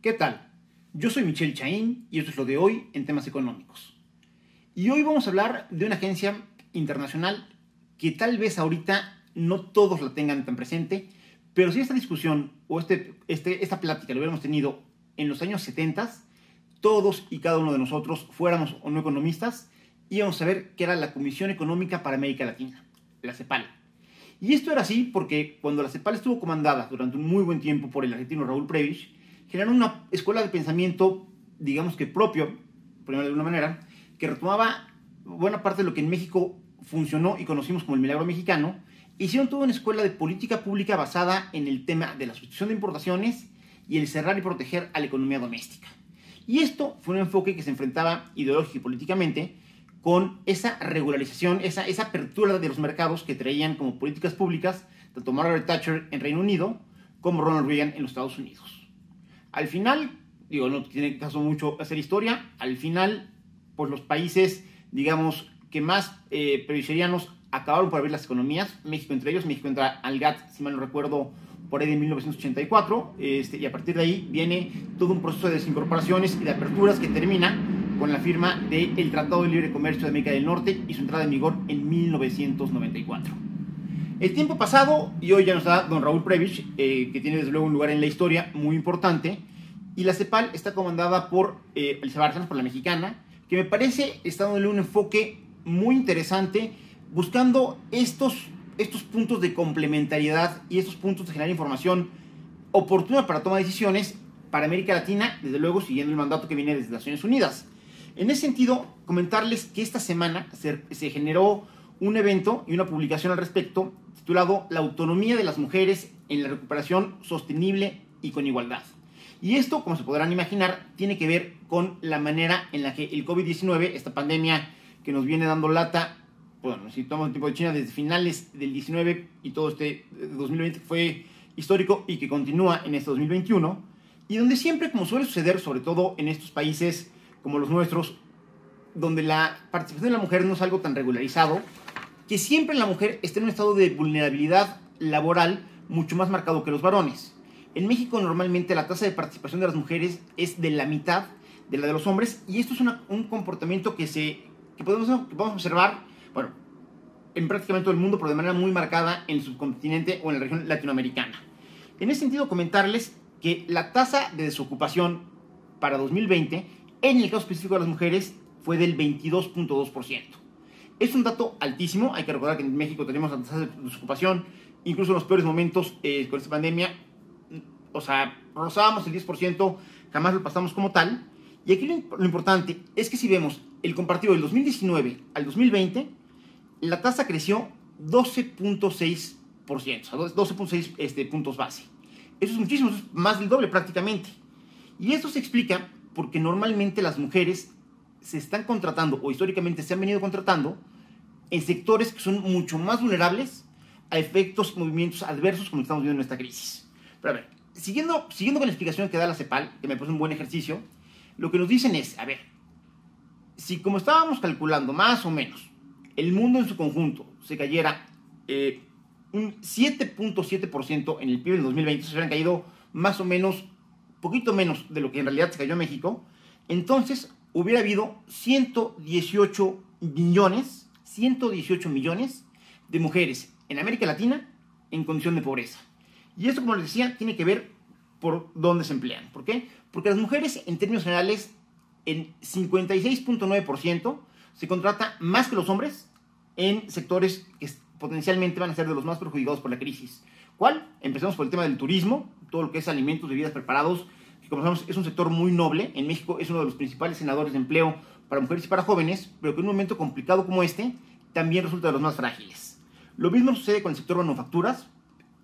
¿Qué tal? Yo soy Michelle Chaín y esto es lo de hoy en temas económicos. Y hoy vamos a hablar de una agencia internacional que tal vez ahorita no todos la tengan tan presente, pero si esta discusión o este, este, esta plática lo hubiéramos tenido en los años 70, todos y cada uno de nosotros, fuéramos o no economistas, íbamos a ver que era la Comisión Económica para América Latina, la CEPAL. Y esto era así porque cuando la CEPAL estuvo comandada durante un muy buen tiempo por el argentino Raúl Previch, generaron una escuela de pensamiento, digamos que propio, por de alguna manera, que retomaba buena parte de lo que en México funcionó y conocimos como el milagro mexicano, hicieron toda una escuela de política pública basada en el tema de la sustitución de importaciones y el cerrar y proteger a la economía doméstica. Y esto fue un enfoque que se enfrentaba ideológico y políticamente con esa regularización, esa, esa apertura de los mercados que traían como políticas públicas tanto Margaret Thatcher en Reino Unido como Ronald Reagan en los Estados Unidos. Al final, digo, no tiene caso mucho hacer historia, al final, pues los países, digamos, que más eh, acabaron por abrir las economías, México entre ellos, México entra al GATT, si mal no recuerdo, por ahí de 1984, este, y a partir de ahí viene todo un proceso de desincorporaciones y de aperturas que termina con la firma del Tratado de Libre Comercio de América del Norte y su entrada en vigor en 1994. El tiempo pasado, y hoy ya nos da don Raúl Previch, eh, que tiene desde luego un lugar en la historia muy importante, y la CEPAL está comandada por eh, Elisa por la mexicana, que me parece está dándole un enfoque muy interesante, buscando estos, estos puntos de complementariedad y estos puntos de generar información oportuna para tomar decisiones para América Latina, desde luego siguiendo el mandato que viene desde Naciones Unidas. En ese sentido, comentarles que esta semana se, generó un evento y una publicación al respecto titulado La autonomía de las mujeres en la recuperación sostenible y con igualdad. Y esto, como se podrán imaginar, tiene que ver con la manera en la que el COVID-19, esta pandemia que nos viene dando lata, bueno, si tomamos el tiempo de China desde finales del 19 y todo este 2020 fue histórico y que continúa en este 2021, y donde siempre, como suele suceder, sobre todo en estos países como los nuestros, donde la participación de la mujer no es algo tan regularizado, que siempre la mujer está en un estado de vulnerabilidad laboral mucho más marcado que los varones. En México normalmente la tasa de participación de las mujeres es de la mitad de la de los hombres y esto es un comportamiento que, se, que podemos, que podemos observar, bueno, en prácticamente todo el mundo, pero de manera muy marcada en el subcontinente o en la región latinoamericana. En ese sentido, comentarles que la tasa de desocupación para 2020 en el caso específico de las mujeres fue del 22.2%. Es un dato altísimo, hay que recordar que en México tenemos la tasa de desocupación, incluso en los peores momentos eh, con esta pandemia, o sea, rozábamos el 10%, jamás lo pasamos como tal. Y aquí lo, importante es que si vemos el comparativo del 2019 al 2020, la tasa creció 12.6%, o sea, 12.6 este, puntos base. Eso es muchísimo, más del doble prácticamente. Y esto se explica porque normalmente las mujeres se están contratando o históricamente se han venido contratando en sectores que son mucho más vulnerables a efectos movimientos adversos como estamos viendo en esta crisis. Pero a ver, siguiendo, siguiendo con la explicación que da la CEPAL, que me parece un buen ejercicio, lo que nos dicen es, a ver, si como estábamos calculando más o menos, el mundo en su conjunto se cayera eh, un 7.7% en el PIB del 2020, se hubieran caído más o menos poquito menos de lo que en realidad se cayó México, entonces hubiera habido 118 millones, 118 millones de mujeres en América Latina en condición de pobreza. Y esto, como les decía, tiene que ver por dónde se emplean. ¿Por qué? Porque las mujeres, en términos generales, en 56.9% se contrata más que los hombres en sectores que potencialmente van a ser de los más perjudicados por la crisis. ¿Cuál? Empezamos por el tema del turismo, todo lo que es alimentos, bebidas preparados, como sabemos es un sector muy noble. En México es uno de los principales senadores de empleo para mujeres y para jóvenes, pero que en un momento complicado como este también resulta de los más frágiles. Lo mismo sucede con el sector manufacturas,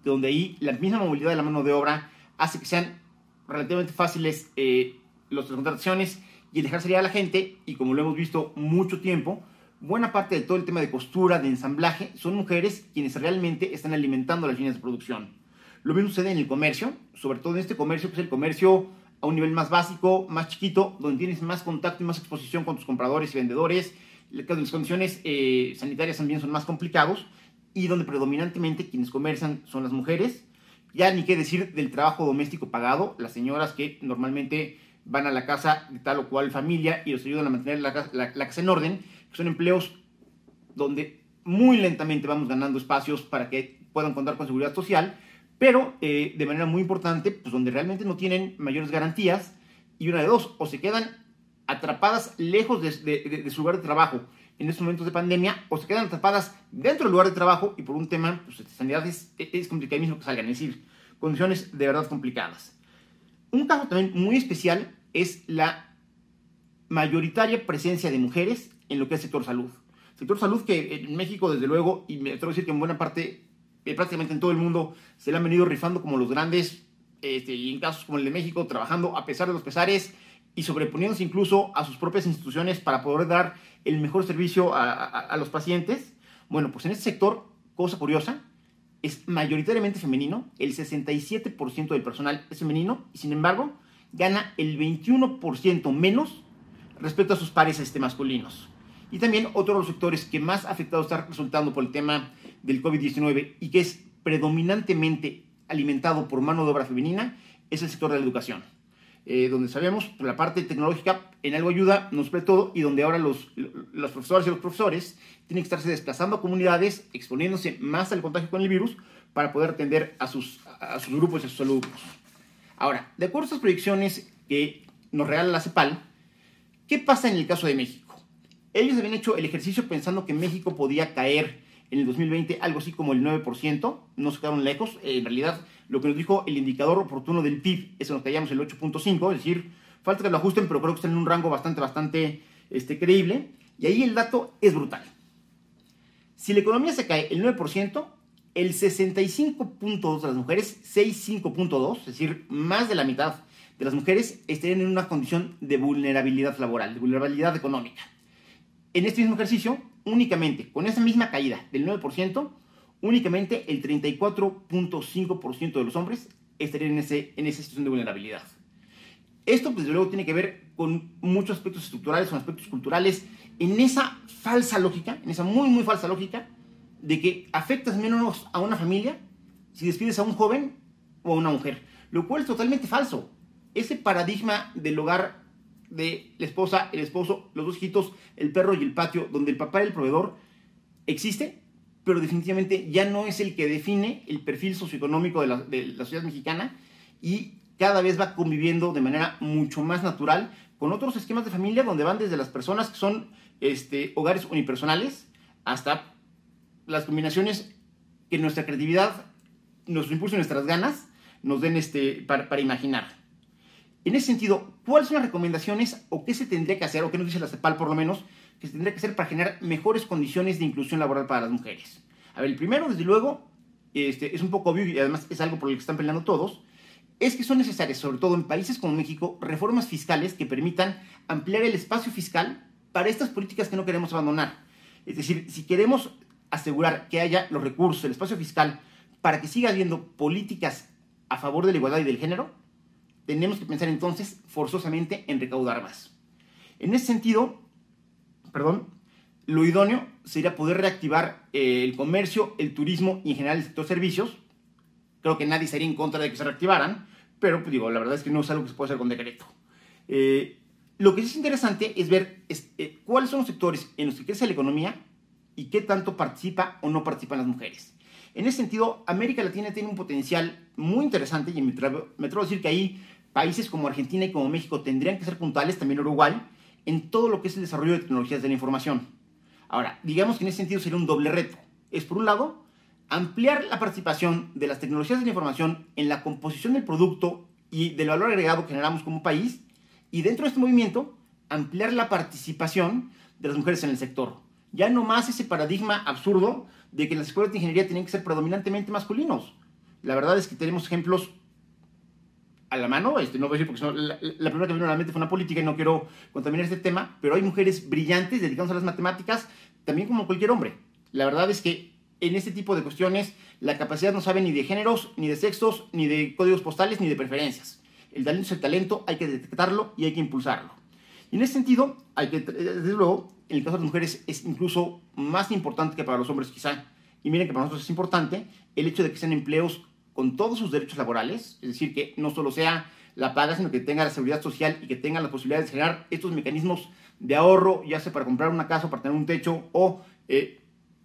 donde ahí la misma movilidad de la mano de obra hace que sean relativamente fáciles eh, las contrataciones y el dejar salir a la gente, y como lo hemos visto mucho tiempo, buena parte de todo el tema de costura, de ensamblaje, son mujeres quienes realmente están alimentando las líneas de producción. Lo mismo sucede en el comercio, sobre todo en este comercio, que es el comercio a un nivel más básico, más chiquito, donde tienes más contacto y más exposición con tus compradores y vendedores, las condiciones eh, sanitarias también son más complicados y donde predominantemente quienes comercian son las mujeres, Ya ni qué decir del trabajo doméstico pagado, las señoras que normalmente van a la casa de tal o cual familia y los ayudan a mantener la, casa en orden, que son empleos donde muy lentamente vamos ganando espacios para que puedan contar con seguridad social, pero eh, de manera muy importante, pues donde realmente no tienen mayores garantías y una de dos, o se quedan atrapadas lejos de, su lugar de trabajo en estos momentos de pandemia, o se quedan atrapadas dentro del lugar de trabajo y por un tema pues, de sanidad es, es complicadísimo que salgan, es decir, condiciones de verdad complicadas. Un caso también muy especial es la mayoritaria presencia de mujeres en lo que es el sector salud. Sector salud que en México, desde luego, y me atrevo a decir que en buena parte, eh, prácticamente en todo el mundo, se le han venido rifando como los grandes, este, y en casos como el de México, trabajando a pesar de los pesares y sobreponiéndose incluso a sus propias instituciones para poder dar el mejor servicio a, los pacientes. Bueno, pues en este sector, cosa curiosa, es mayoritariamente femenino, el 67% del personal es femenino y sin embargo gana el 21% menos respecto a sus pares este, masculinos. Y también otro de los sectores que más afectado está resultando por el tema del COVID-19 y que es predominantemente alimentado por mano de obra femenina es el sector de la educación. Eh, donde sabemos que la parte tecnológica en algo ayuda, nos pre todo, y donde ahora los, los profesores y los profesores tienen que estarse desplazando a comunidades, exponiéndose más al contagio con el virus para poder atender a sus, a sus grupos y a sus alumnos. Ahora, de acuerdo a estas proyecciones que nos regala la CEPAL, ¿qué pasa en el caso de México? Ellos habían hecho el ejercicio pensando que México podía caer en el 2020 algo así como el 9%, no se quedaron lejos, en realidad lo que nos dijo el indicador oportuno del PIB es que nos callamos el 8.5, es decir, falta que lo ajusten, pero creo que está en un rango bastante, bastante este, creíble. Y ahí el dato es brutal. Si la economía se cae el 9%, el 65.2 de las mujeres, 6.5.2, es decir, más de la mitad de las mujeres estarían en una condición de vulnerabilidad laboral, de vulnerabilidad económica. En este mismo ejercicio, únicamente con esa misma caída del 9%, únicamente el 34.5% de los hombres estarían en, ese, en esa situación de vulnerabilidad. Esto, pues, desde luego, tiene que ver con muchos aspectos estructurales, con aspectos culturales, en esa falsa lógica, en esa muy, muy falsa lógica, de que afectas menos a una familia si despides a un joven o a una mujer, lo cual es totalmente falso. Ese paradigma del hogar de la esposa, el esposo, los dos hijitos, el perro y el patio, donde el papá y el proveedor, existe, pero definitivamente ya no es el que define el perfil socioeconómico de la, de la sociedad mexicana y cada vez va conviviendo de manera mucho más natural con otros esquemas de familia donde van desde las personas que son este, hogares unipersonales hasta las combinaciones que nuestra creatividad, nuestro impulso y nuestras ganas nos den este, para, para imaginar. En ese sentido, ¿cuáles son las recomendaciones o qué se tendría que hacer, o qué nos dice la CEPAL por lo menos, que se tendría que hacer para generar mejores condiciones de inclusión laboral para las mujeres? A ver, el primero, desde luego, este, es un poco obvio y además es algo por lo que están peleando todos, es que son necesarias, sobre todo en países como México, reformas fiscales que permitan ampliar el espacio fiscal para estas políticas que no queremos abandonar. Es decir, si queremos asegurar que haya los recursos, el espacio fiscal, para que siga habiendo políticas a favor de la igualdad y del género, tenemos que pensar entonces forzosamente en recaudar más. En ese sentido, perdón, lo idóneo sería poder reactivar eh, el comercio, el turismo y en general el sector servicios. Creo que nadie estaría en contra de que se reactivaran, pero pues, digo, la verdad es que no es algo que se puede hacer con decreto. Eh, lo que es interesante es ver eh, cuáles son los sectores en los que crece la economía y qué tanto participa o no participan las mujeres. En ese sentido, América Latina tiene un potencial muy interesante y me atrevo, a decir que ahí países como Argentina y como México tendrían que ser puntuales, también Uruguay, en todo lo que es el desarrollo de tecnologías de la información. Ahora, digamos que en ese sentido sería un doble reto. Es por un lado, ampliar la participación de las tecnologías de la información en la composición del producto y del valor agregado que generamos como país, y dentro de este movimiento, ampliar la participación de las mujeres en el sector. Ya no más ese paradigma absurdo de que las escuelas de ingeniería tienen que ser predominantemente masculinos. La verdad es que tenemos ejemplos a la mano, este, no voy a decir porque la, primera que vino a la mente fue una política y no quiero contaminar este tema, pero hay mujeres brillantes dedicadas a las matemáticas, también como cualquier hombre. La verdad es que en este tipo de cuestiones la capacidad no sabe ni de géneros, ni de sexos, ni de códigos postales, ni de preferencias. El talento el talento, hay que detectarlo y hay que impulsarlo. Y en ese sentido, hay que, desde luego, en el caso de las mujeres es incluso más importante que para los hombres quizá. Y miren que para nosotros es importante el hecho de que sean empleos con todos sus derechos laborales, es decir, que no solo sea la paga, sino que tenga la seguridad social y que tenga la posibilidad de generar estos mecanismos de ahorro, ya sea para comprar una casa, para tener un techo o eh,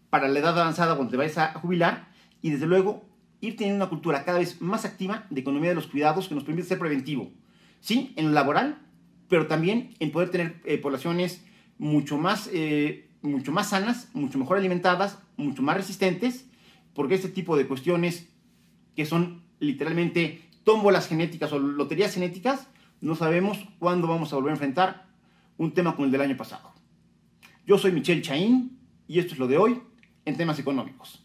para la edad avanzada cuando te vayas a jubilar. Y desde luego, ir teniendo una cultura cada vez más activa de economía de los cuidados que nos permite ser preventivo. Sí, en lo laboral, pero también en poder tener eh, poblaciones mucho más, eh, mucho más sanas, mucho mejor alimentadas, mucho más resistentes, porque este tipo de cuestiones que son literalmente tómbolas genéticas o loterías genéticas, no sabemos cuándo vamos a volver a enfrentar un tema como el del año pasado. Yo soy Michelle Chaín y esto es lo de hoy en temas económicos.